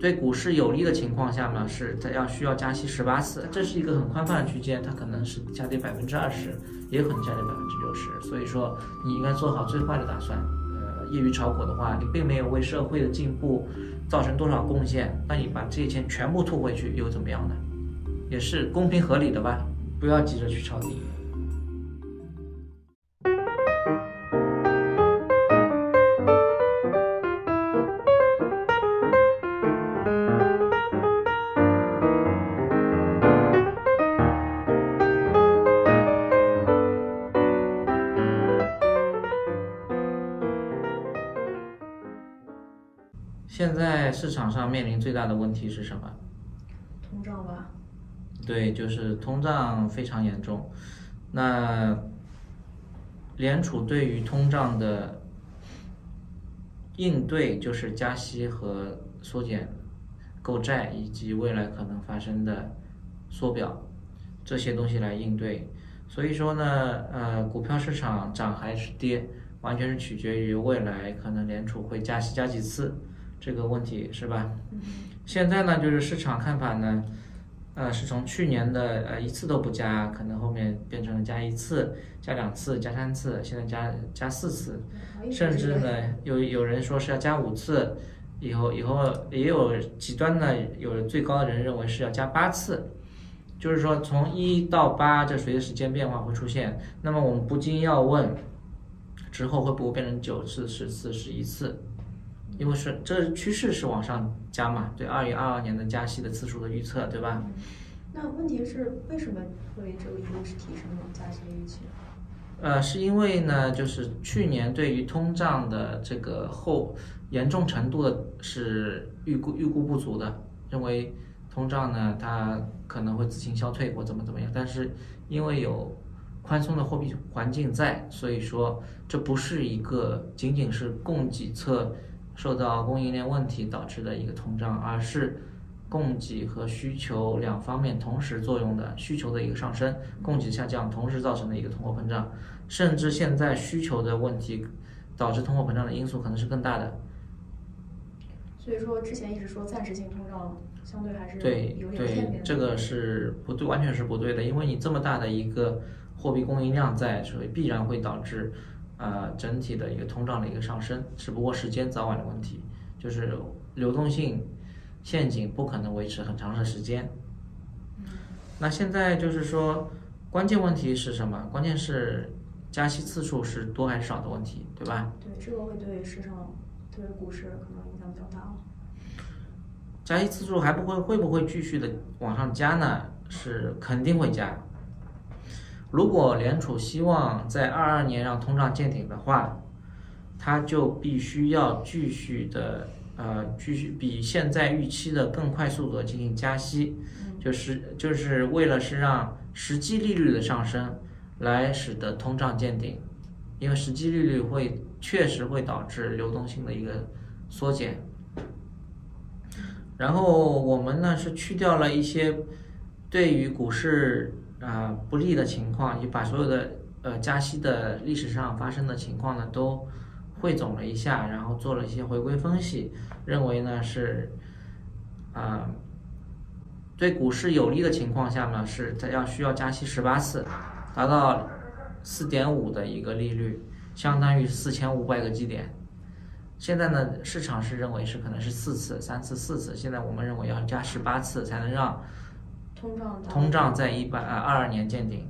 对股市有利的情况下呢，是它要需要加息十八次，这是一个很宽泛的区间，它可能是下跌百分之二十，也可能下跌百分之六十，所以说你应该做好最坏的打算。呃，业余炒股的话，你并没有为社会的进步造成多少贡献，那你把这些钱全部吐回去又怎么样呢？也是公平合理的吧，不要急着去抄底。面临最大的问题是什么？通胀吧。对，就是通胀非常严重。那联储对于通胀的应对，就是加息和缩减购债，以及未来可能发生的缩表这些东西来应对。所以说呢，呃，股票市场涨还是跌，完全是取决于未来可能联储会加息加几次这个问题，是吧？现在呢，就是市场看法呢。呃，是从去年的呃一次都不加，可能后面变成了加一次、加两次、加三次，现在加加四次，甚至呢有有人说是要加五次，以后以后也有极端的，有最高的人认为是要加八次，就是说从一到八，这随着时间变化会出现。那么我们不禁要问，之后会不会变成九次、十次、十一次？因为是这趋势是往上加嘛，对二零二二年的加息的次数的预测，对吧？那问题是为什么会这个一路是提升了加息的预期？呃，是因为呢，就是去年对于通胀的这个后严重程度的是预估预估不足的，认为通胀呢它可能会自行消退或怎么怎么样，但是因为有宽松的货币环境在，所以说这不是一个仅仅是供给侧。受到供应链问题导致的一个通胀，而是供给和需求两方面同时作用的需求的一个上升，供给下降同时造成的一个通货膨胀，甚至现在需求的问题导致通货膨胀的因素可能是更大的。所以说之前一直说暂时性通胀相对还是对对，这个是不对，完全是不对的，因为你这么大的一个货币供应量在，所以必然会导致。呃，整体的一个通胀的一个上升，只不过时间早晚的问题，就是流动性陷阱不可能维持很长的时间。那现在就是说，关键问题是什么？关键是加息次数是多还是少的问题，对吧？对，这个会对市场、对股市可能影响比较大。加息次数还不会会不会继续的往上加呢？是肯定会加。如果联储希望在二二年让通胀见顶的话，它就必须要继续的呃，继续比现在预期的更快速度进行加息，就是就是为了是让实际利率的上升来使得通胀见顶，因为实际利率会确实会导致流动性的一个缩减。然后我们呢是去掉了一些对于股市。啊，不利的情况，你把所有的呃加息的历史上发生的情况呢都汇总了一下，然后做了一些回归分析，认为呢是啊对股市有利的情况下呢是它要需要加息十八次，达到四点五的一个利率，相当于四千五百个基点。现在呢市场是认为是可能是四次、三次、四次，现在我们认为要加十八次才能让。通胀通胀在一百呃二二年见顶，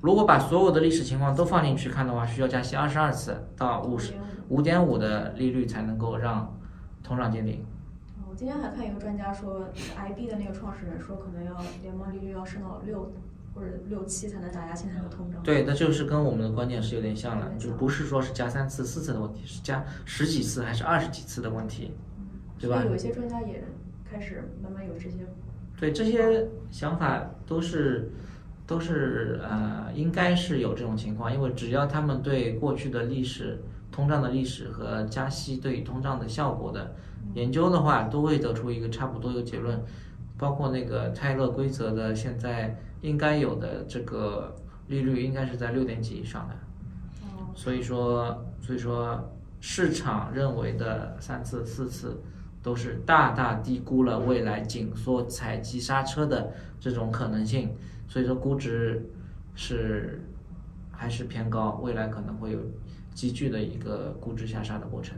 如果把所有的历史情况都放进去看的话，需要加息二十二次到五十五点五的利率才能够让通胀见顶。我今天还看一个专家说，IB 的那个创始人说，可能要联邦利率要升到六或者六七才能打压现在的通胀。对，那就是跟我们的观点是有点像了，就不是说是加三次四次的问题，是加十几次还是二十几次的问题，对吧？有一些专家也开始慢慢有这些。对这些想法都是都是呃，应该是有这种情况，因为只要他们对过去的历史通胀的历史和加息对通胀的效果的研究的话，都会得出一个差不多的结论。包括那个泰勒规则的现在应该有的这个利率应该是在六点几以上的。所以说所以说市场认为的三次四次都是大大低估了未来紧缩踩急刹车的这种可能性，所以说估值是还是偏高，未来可能会有急剧的一个估值下杀的过程。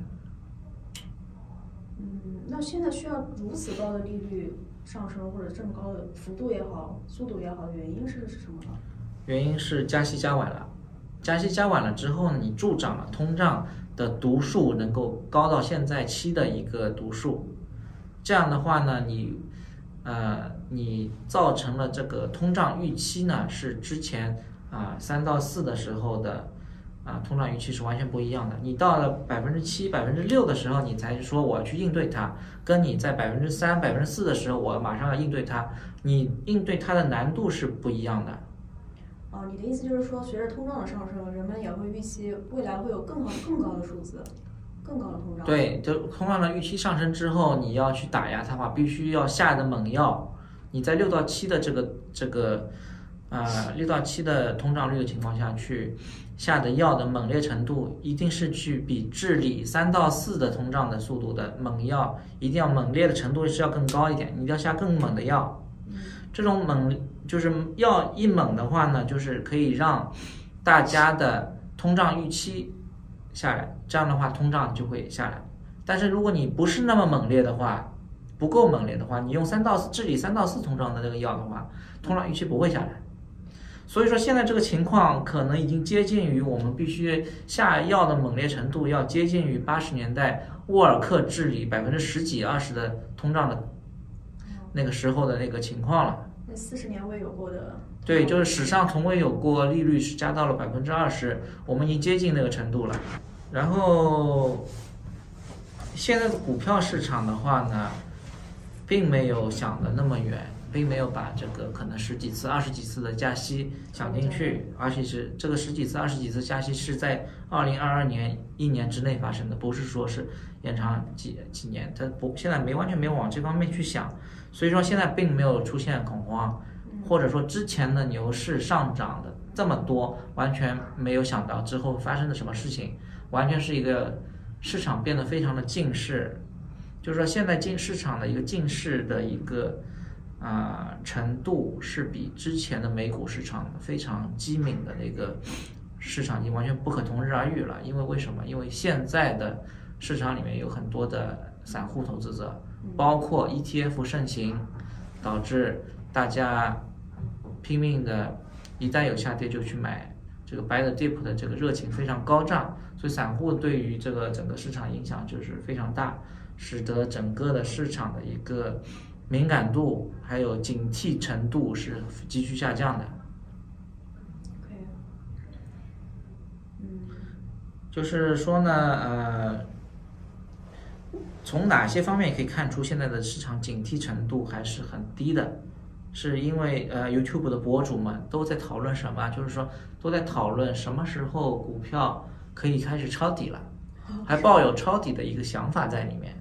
嗯，那现在需要如此高的利率上升，或者这么高的幅度也好，速度也好，原因是是什么呢？原因是加息加晚了，加息加晚了之后呢，你助长了通胀的读数能够高到现在期的一个读数，这样的话呢，你呃你造成了这个通胀预期呢是之前啊三到四的时候的啊通胀预期是完全不一样的。你到了百分之七、百分之六的时候，你才说我要去应对它，跟你在百分之三、百分之四的时候，我马上要应对它，你应对它的难度是不一样的。哦，你的意思就是说，随着通胀的上升，人们也会预期未来会有更好、更高的数字，更高的通胀。对，就通胀的预期上升之后，你要去打压它的话，必须要下的猛药。你在六到七的这个这个，呃，六到七的通胀率的情况下去下的药的猛烈程度，一定是去比治理三到四的通胀的速度的猛药，一定要猛烈的程度是要更高一点，你一定要下更猛的药。这种猛就是要一猛的话呢，就是可以让大家的通胀预期下来，这样的话通胀就会下来。但是如果你不是那么猛烈的话，不够猛烈的话，你用三到治理三到四通胀的那个药的话，通胀预期不会下来。所以说现在这个情况可能已经接近于我们必须下药的猛烈程度，要接近于八十年代沃尔克治理百分之十几二十的通胀的那个时候的那个情况了。四十年未有过的。对，就是史上从未有过利率是加到了百分之二十，我们已经接近那个程度了。然后现在的股票市场的话呢，并没有想的那么远，并没有把这个可能十几次、二十几次的加息想进去，而且是这个十几次、二十几次加息是在二零二二年一年之内发生的，不是说是延长几几年，它不现在没完全没有往这方面去想，所以说现在并没有出现恐慌。或者说之前的牛市上涨的这么多，完全没有想到之后发生的什么事情，完全是一个市场变得非常的近视，就是说现在进市场的一个近视的一个啊、程度是比之前的美股市场非常机敏的那个市场已经完全不可同日而语了。因为为什么？因为现在的市场里面有很多的散户投资者，包括 ETF 盛行，导致大家拼命的，一旦有下跌就去买这个 buy the dip 的这个热情非常高涨，所以散户对于这个整个市场影响就是非常大，使得整个的市场的一个敏感度还有警惕程度是急剧下降的。就是说呢，呃，从哪些方面可以看出现在的市场警惕程度还是很低的？是因为呃，YouTube 的博主们都在讨论什么？就是说都在讨论什么时候股票可以开始抄底了，还抱有抄底的一个想法在里面。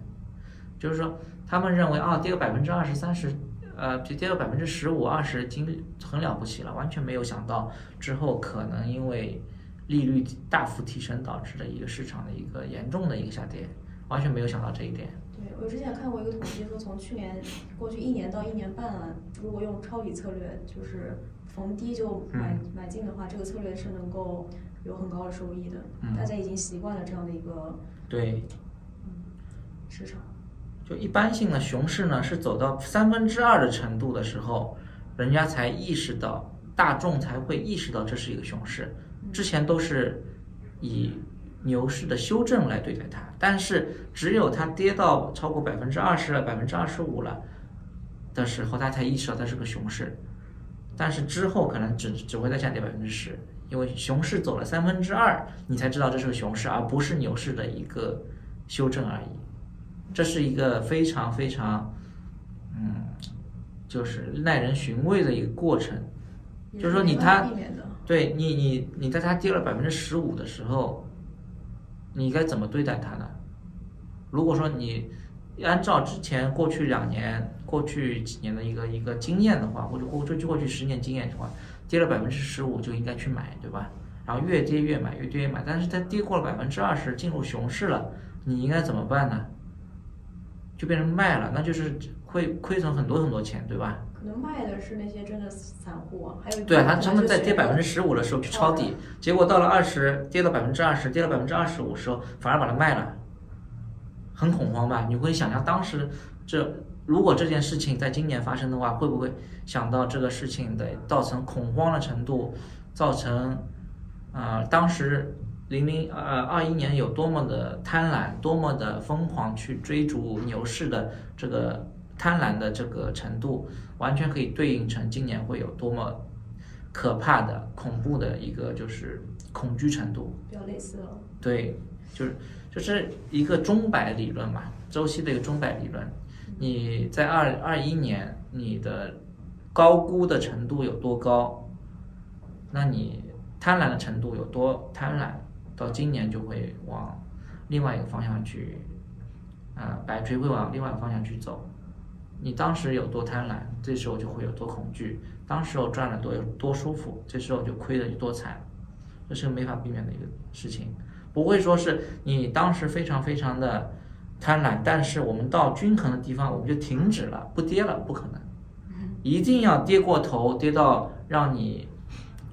就是说，他们认为啊，跌个百分之二十、三十，呃，就跌个百分之十五、二十，已经很了不起了，完全没有想到之后可能因为利率大幅提升导致的一个市场的一个严重的一个下跌，完全没有想到这一点。对我之前看过一个统计，说从去年过去一年到一年半啊，如果用抄底策略，就是逢低就买、买进的话，这个策略是能够有很高的收益的。嗯大家已经习惯了这样的一个对，市场。就一般性的熊市呢，是走到三分之二的程度的时候，人家才意识到，大众才会意识到这是一个熊市。之前都是以牛市的修正来对待它，但是只有它跌到超过百分之二十了、百分之二十五了的时候，它才意识到它是个熊市。但是之后可能只只会再下跌百分之十，因为熊市走了三分之二，你才知道这是个熊市，而不是牛市的一个修正而已。这是一个非常非常，嗯，就是耐人寻味的一个过程。就是说你它。对你，你你在它跌了百分之十五的时候，你该怎么对待它呢？如果说你按照之前过去两年、过去几年的一个一个经验的话，或者过去过去十年经验的话，跌了百分之十五就应该去买，对吧？然后越跌越买，越跌越买。但是它跌过了百分之二十，进入熊市了，你应该怎么办呢？就变成卖了，那就是会亏损很多很多钱，对吧？可能卖的是那些真的散户啊，还有对啊，他他们在跌百分之十，五的时候去抄底，结果到了二十，跌到百分之二十，跌到百分之二十五的时候，反而把它卖了，很恐慌吧？你会想象当时这如果这件事情在今年发生的话，会不会想到这个事情的造成恐慌的程度，造成啊、当时零零呃二一年有多么的贪婪，多么的疯狂去追逐牛市的这个贪婪的这个程度，完全可以对应成今年会有多么可怕的、恐怖的一个就是恐惧程度。比较类似了。对，就是就是一个钟摆理论嘛，周期的一个钟摆理论。你在二二一年你的高估的程度有多高，那你贪婪的程度有多贪婪，到今年就会往另外一个方向去，啊、摆锤会往另外一个方向去走。你当时有多贪婪，这时候就会有多恐惧；当时候赚了多有多舒服，这时候就亏的有多惨。这是没法避免的一个事情，不会说是你当时非常非常的贪婪，但是我们到均衡的地方我们就停止了，不跌了，不可能，一定要跌过头，跌到让你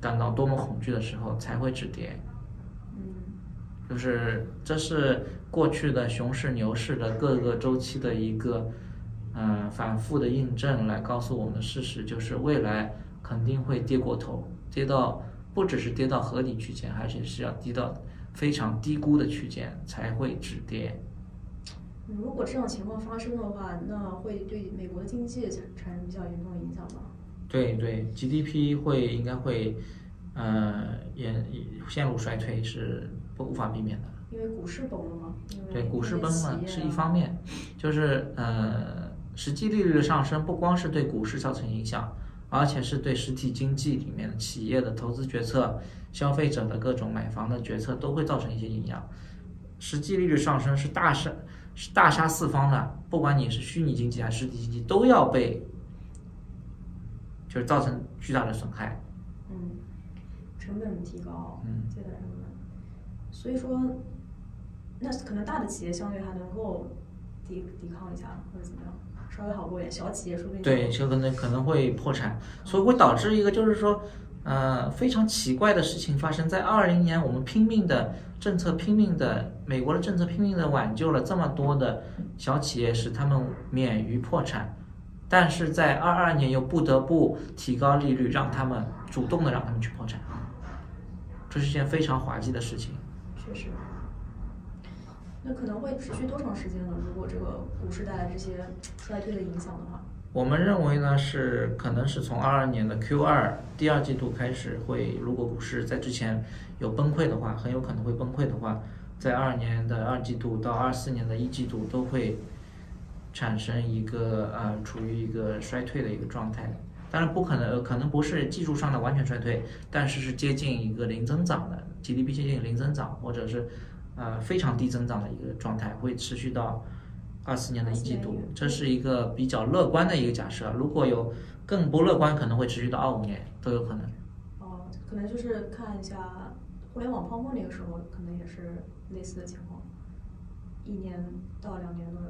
感到多么恐惧的时候才会止跌。嗯，就是这是过去的熊市、牛市的各个周期的一个嗯、呃反复的印证，来告诉我们的事实，就是未来肯定会跌过头，跌到不只是跌到合理区间，而且是要跌到非常低估的区间才会止跌。如果这种情况发生的话，那会对美国的经济产产生比较严重的影响吗？对对，GDP 会应该会呃也陷入衰退是不无法避免的。因为股市崩了嘛，对，股市崩了是一一方面，就是呃，实际利率的上升不光是对股市造成影响，而且是对实体经济里面的企业的投资决策、消费者的各种买房的决策都会造成一些影响。实际利率上升是大杀是大杀四方的，不管你是虚拟经济还是实体经济，都要被就是造成巨大的损害。嗯，成本提高，嗯借贷成本，所以说，那可能大的企业相对还能够抵抵抗一下，或者怎么样，稍微好过一点。小企业说不定对，就可能可能会破产，所以会导致一个就是说，呃，非常奇怪的事情发生在二零年，我们拼命的政策，拼命的美国的政策，拼命的挽救了这么多的小企业，使他们免于破产，但是在二二年又不得不提高利率，让他们主动的让他们去破产，这是件非常滑稽的事情。确实。那可能会持续多长时间呢？如果这个股市带来这些衰退的影响的话，我们认为呢是可能是从二二年的 Q 二第二季度开始会，如果股市在之前有崩溃的话，很有可能会崩溃的话，在二二年的二季度到二四年的一季度都会产生一个呃处于一个衰退的一个状态。当然不可能，可能不是技术上的完全衰退，但是是接近一个零增长的 GDP 接近零增长，或者是呃非常低增长的一个状态，会持续到二四年的一季度，这是一个比较乐观的一个假设。如果有更不乐观，可能会持续到二五年都有可能。哦，可能就是看一下互联网泡沫那个时候，可能也是类似的情况，一年到两年的，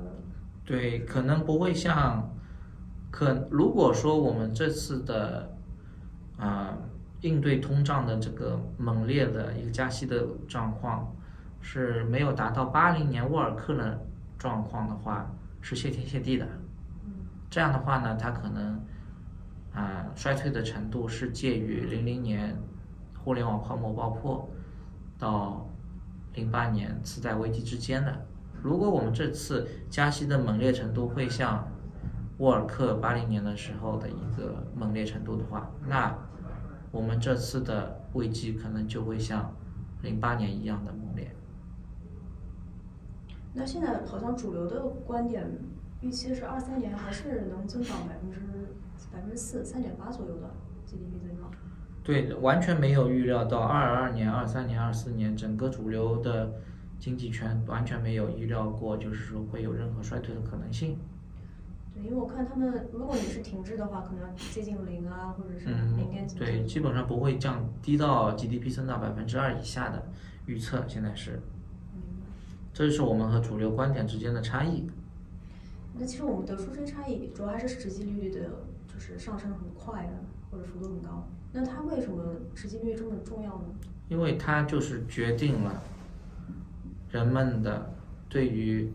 对，可能不会像，可如果说我们这次的啊、应对通胀的这个猛烈的一个加息的状况是没有达到八零年沃尔克的状况的话，是谢天谢地的。嗯这样的话呢，它可能啊、衰退的程度是介于零零年互联网泡沫爆破到零八年次贷危机之间的。如果我们这次加息的猛烈程度会像沃尔克八零年的时候的一个猛烈程度的话，那我们这次的危机可能就会像零八年一样的猛烈。那现在好像主流的观点预期是二三年还是能增长百分之百分之四三点八左右的 GDP 增长。对，完全没有预料到二二年、二三年、二四年整个主流的经济圈完全没有预料过，就是说会有任何衰退的可能性。对，因为我看他们，如果你是停滞的话，可能接近零啊，或者是嗯零点几。，对，基本上不会降低到 GDP 增长百分之二以下的预测，现在是。这就是我们和主流观点之间的差异。那其实我们得出这些差异，主要还是实际利率的，就是上升很快的，或者幅度很高。那它为什么实际利率这么重要呢？因为它就是决定了人们的对于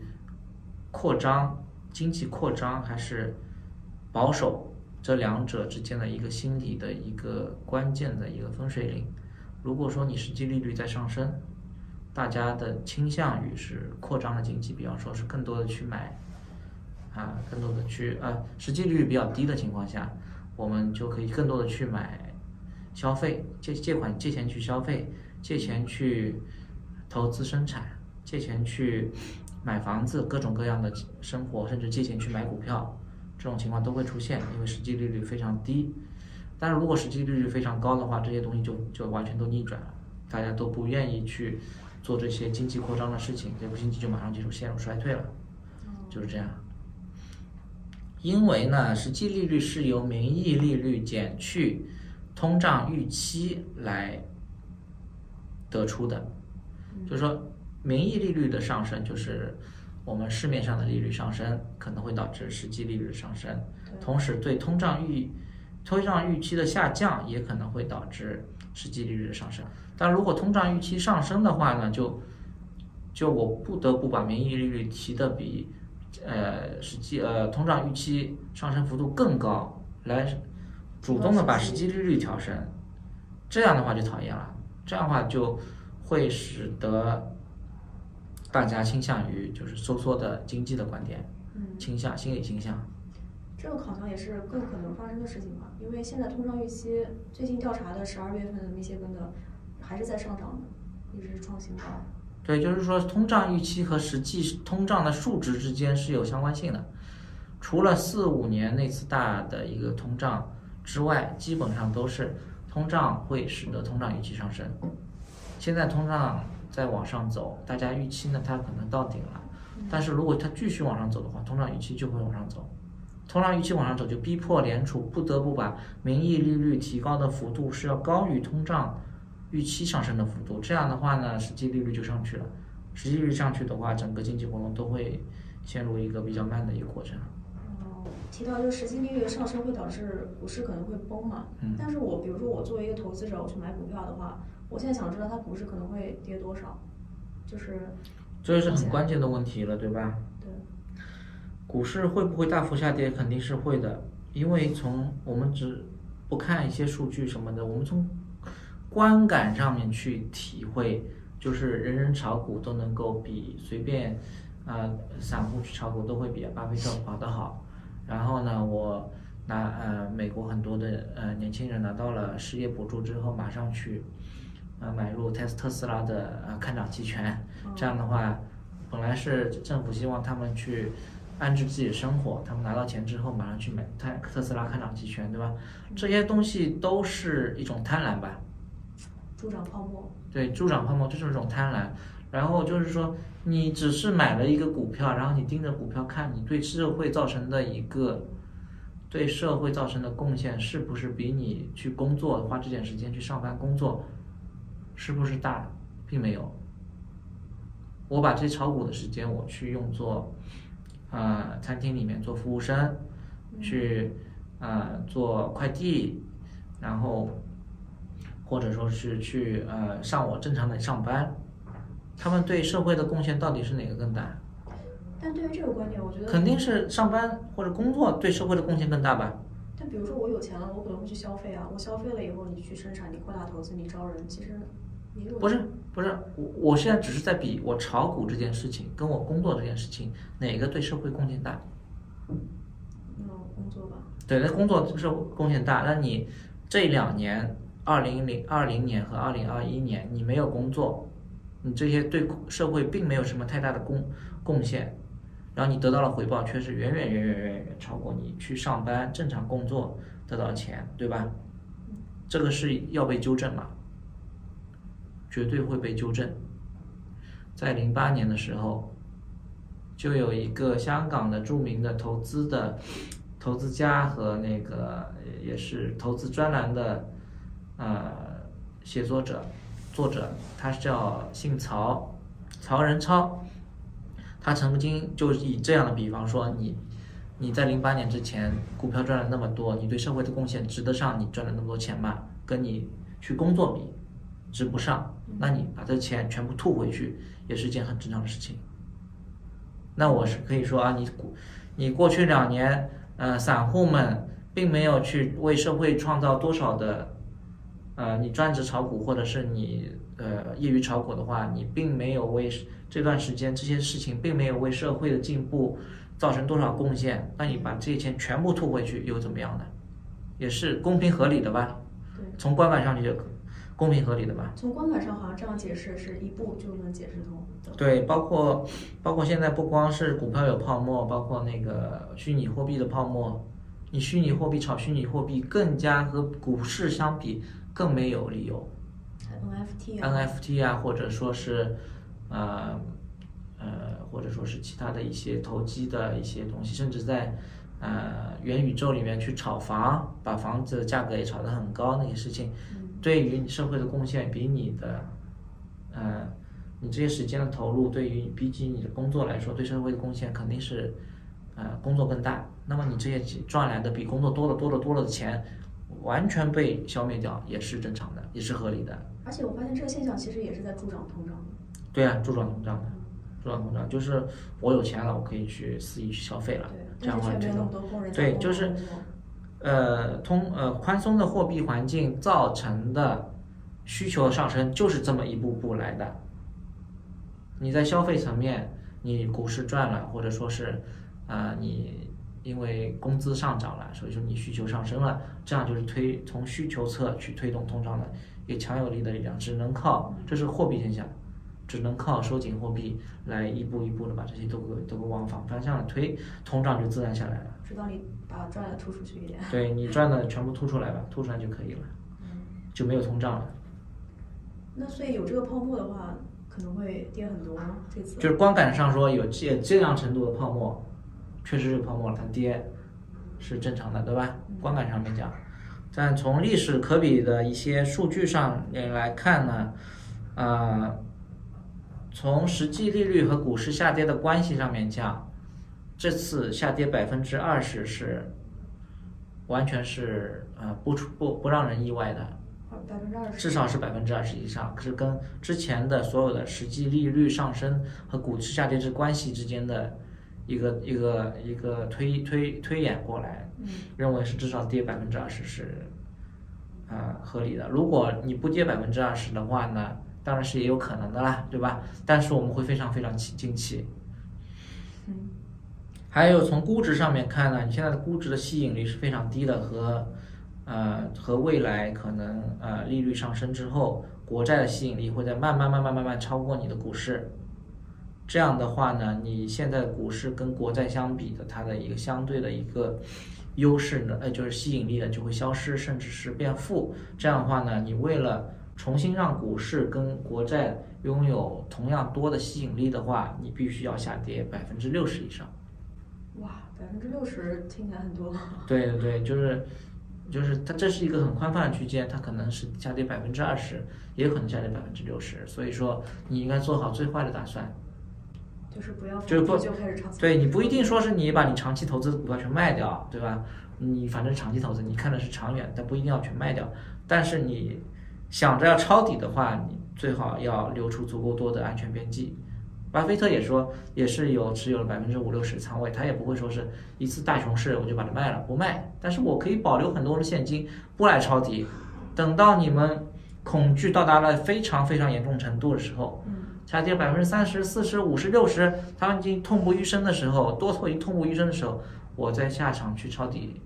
扩张、经济扩张还是保守这两者之间的一个心理的一个关键的一个分水岭。如果说你实际利率在上升，大家的倾向于是扩张的经济，比方说是更多的去买，啊，更多的去呃，实际利率比较低的情况下，我们就可以更多的去买消费，借借款借钱去消费，借钱去投资生产，借钱去买房子，各种各样的生活，甚至借钱去买股票，这种情况都会出现，因为实际利率非常低。但是如果实际利率非常高的话，这些东西就就完全都逆转了，大家都不愿意去做这些经济扩张的事情，这部经济就马上就陷入衰退了，就是这样。因为呢，实际利率是由名义利率减去通胀预期来得出的，就是说名义利率的上升就是我们市面上的利率上升可能会导致实际利率的上升，同时对通胀预通胀预期的下降也可能会导致实际利率的上升。但如果通胀预期上升的话呢，就就我不得不把名义利率提的比呃实际呃通胀预期上升幅度更高，来主动的把实际利率调升。这样的话就讨厌了，这样的话就会使得大家倾向于就是收缩的经济的观点，倾向心理倾向。这个好像也是更可能发生的事情吧，因为现在通胀预期最近调查的十二月份的密歇根的还是在上涨的，一直是创新高。对，就是说通胀预期和实际通胀的数值之间是有相关性的。除了四五年那次大的一个通胀之外，基本上都是通胀会使得通胀预期上升。现在通胀在往上走，大家预期呢它可能到顶了，但是如果它继续往上走的话，通胀预期就会往上走。通胀预期往上走，就逼迫联储不得不把名义利率提高的幅度是要高于通胀预期上升的幅度。这样的话呢，实际利率就上去了。实际利率上去的话，整个经济活动都会陷入一个比较慢的一个过程。哦，提到就是实际利率的上升会导致股市可能会崩嘛？嗯。但是我比如说我作为一个投资者，我去买股票的话，我现在想知道它股市可能会跌多少，就是。这是很关键的问题了，对吧？对股市会不会大幅下跌？肯定是会的，因为从我们只不看一些数据什么的，我们从观感上面去体会，就是人人炒股都能够比随便啊散户去炒股都会比巴菲特跑得好。然后呢，我拿呃美国很多的呃年轻人拿到了失业补助之后，马上去呃买入特特斯拉的呃看涨期权，这样的话，本来是政府希望他们去。安置自己的生活，他们拿到钱之后马上去买特特斯拉看涨期权，对吧？这些东西都是一种贪婪吧？助长泡沫。对，助长泡沫就是一种贪婪。然后就是说，你只是买了一个股票，然后你盯着股票看，你对社会造成的一个对社会造成的贡献，是不是比你去工作花这点时间去上班工作，是不是大？并没有。我把这炒股的时间我去用作。啊，餐厅里面做服务生，去啊做快递，然后或者说是去呃上我正常的上班，他们对社会的贡献到底是哪个更大？但对于这个观点，我觉得肯定是上班或者工作对社会的贡献更大吧。但比如说我有钱了，我可能会去消费啊，我消费了以后，你去生产，你扩大投资，你招人，其实不是。不是我，我现在只是在比我炒股这件事情跟我工作这件事情哪个对社会贡献大？那工作吧。对，那工作是贡献大。那你这两年，二零零二零年和二零二一年，你没有工作，你这些对社会并没有什么太大的贡贡献，然后你得到了回报，却是远远远远远远超过你去上班正常工作得到钱，对吧？这个是要被纠正嘛？绝对会被纠正。在零八年的时候，就有一个香港的著名的投资的投资家和那个也是投资专栏的呃写作者作者，他叫姓曹，曹仁超。他曾经就以这样的比方说，你你在零八年之前股票赚了那么多，你对社会的贡献值得上你赚了那么多钱吗？跟你去工作比，值不上。那你把这钱全部吐回去，也是一件很正常的事情。那我是可以说啊，你股，你过去两年，呃，散户们并没有去为社会创造多少的，呃，你专职炒股或者是你呃业余炒股的话，你并没有为这段时间这些事情并没有为社会的进步造成多少贡献。那你把这些钱全部吐回去又怎么样呢？也是公平合理的吧？对，从观感上你就公平合理的吧？从观感上好像这样解释是一步就能解释通的。对，包括包括现在不光是股票有泡沫，包括那个虚拟货币的泡沫，你虚拟货币炒虚拟货币更加和股市相比更没有理由。NFT 啊 NFT 啊，或者说是呃呃，或者说是其他的一些投机的一些东西，甚至在呃元宇宙里面去炒房，把房子的价格也炒得很高，那些事情，对于你社会的贡献比你的呃你这些时间的投入，对于比起你的工作来说，对社会的贡献肯定是呃工作更大。那么你这些赚来的比工作多了多了多了的钱，完全被消灭掉，也是正常的，也是合理的。而且我发现这个现象其实也是在助长通胀的。对啊，助长通胀的，助长通胀就是我有钱了，我可以去肆意去消费了对，，这样的话这但是却没有那么种多工人对，就是呃通呃宽松的货币环境造成的需求上升，就是这么一步步来的。你在消费层面，你股市赚了，或者说是啊、呃你因为工资上涨了，所以说你需求上升了，这样就是推从需求侧去推动通胀的一个强有力的力量，只能靠这是货币现象，只能靠收紧货币来一步一步的把这些都给都给往反方向的推，通胀就自然下来了。直到你把赚的吐出去一点。对你赚的全部吐出来吧，吐出来就可以了，就没有通胀了。那所以有这个泡沫的话，可能会跌很多吗？这次就是观感上说有这这样程度的泡沫，确实是泡沫了，它跌是正常的，对吧？观感上面讲，但从历史可比的一些数据上面来看呢，呃，从实际利率和股市下跌的关系上面讲，这次下跌百分之二十是完全是呃不出不不让人意外的。百分之二十，至少是百分之二十以上，是跟之前的所有的实际利率上升和股市下跌之关系之间的一个一个一个推推推演过来，认为是至少跌百分之二十是啊、合理的。如果你不跌百分之二十的话呢，当然是也有可能的啦，对吧？但是我们会非常非常气惊奇。嗯，还有从估值上面看呢，你现在的估值的吸引力是非常低的，和呃和未来可能呃利率上升之后，国债的吸引力会在慢慢慢慢慢慢超过你的股市。这样的话呢，你现在股市跟国债相比的它的一个相对的一个优势呢，呃，就是吸引力呢就会消失，甚至是变负。这样的话呢，你为了重新让股市跟国债拥有同样多的吸引力的话，你必须要下跌百分之六十以上。哇，百分之六十听起来很多。对对对，就是就是它这是一个很宽泛的区间，它可能是下跌百分之二十，也可能下跌百分之六十，所以说你应该做好最坏的打算。就是不要就是不就开始长期对你不一定说是你把你长期投资的股票全卖掉，对吧？你反正长期投资，你看的是长远，但不一定要全卖掉。但是你想着要抄底的话，你最好要留出足够多的安全边际。巴菲特也说，也是有持有了百分之五六十仓位，他也不会说是一次大熊市我就把它卖了，不卖。但是我可以保留很多的现金，不来抄底。等到你们恐惧到达了非常非常严重程度的时候，嗯下跌百分之三十、四十、五十、六十，他们已经痛不欲生的时候，多头已经痛不欲生的时候，我再下场去抄底，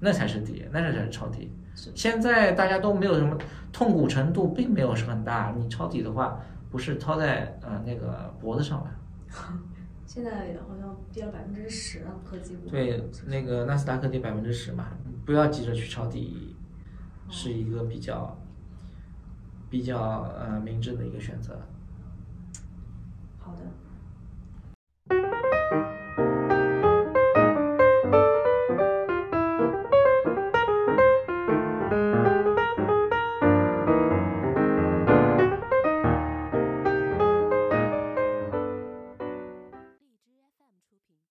那才是底，那才是抄底。现在大家都没有什么痛苦程度，并没有是很大。你抄底的话，不是抄在呃那个脖子上吧？现在好像跌了百分之十了，科技股。对，那个纳斯达克跌百分之十嘛，不要急着去抄底，是一个比较比较呃明智的一个选择。好的。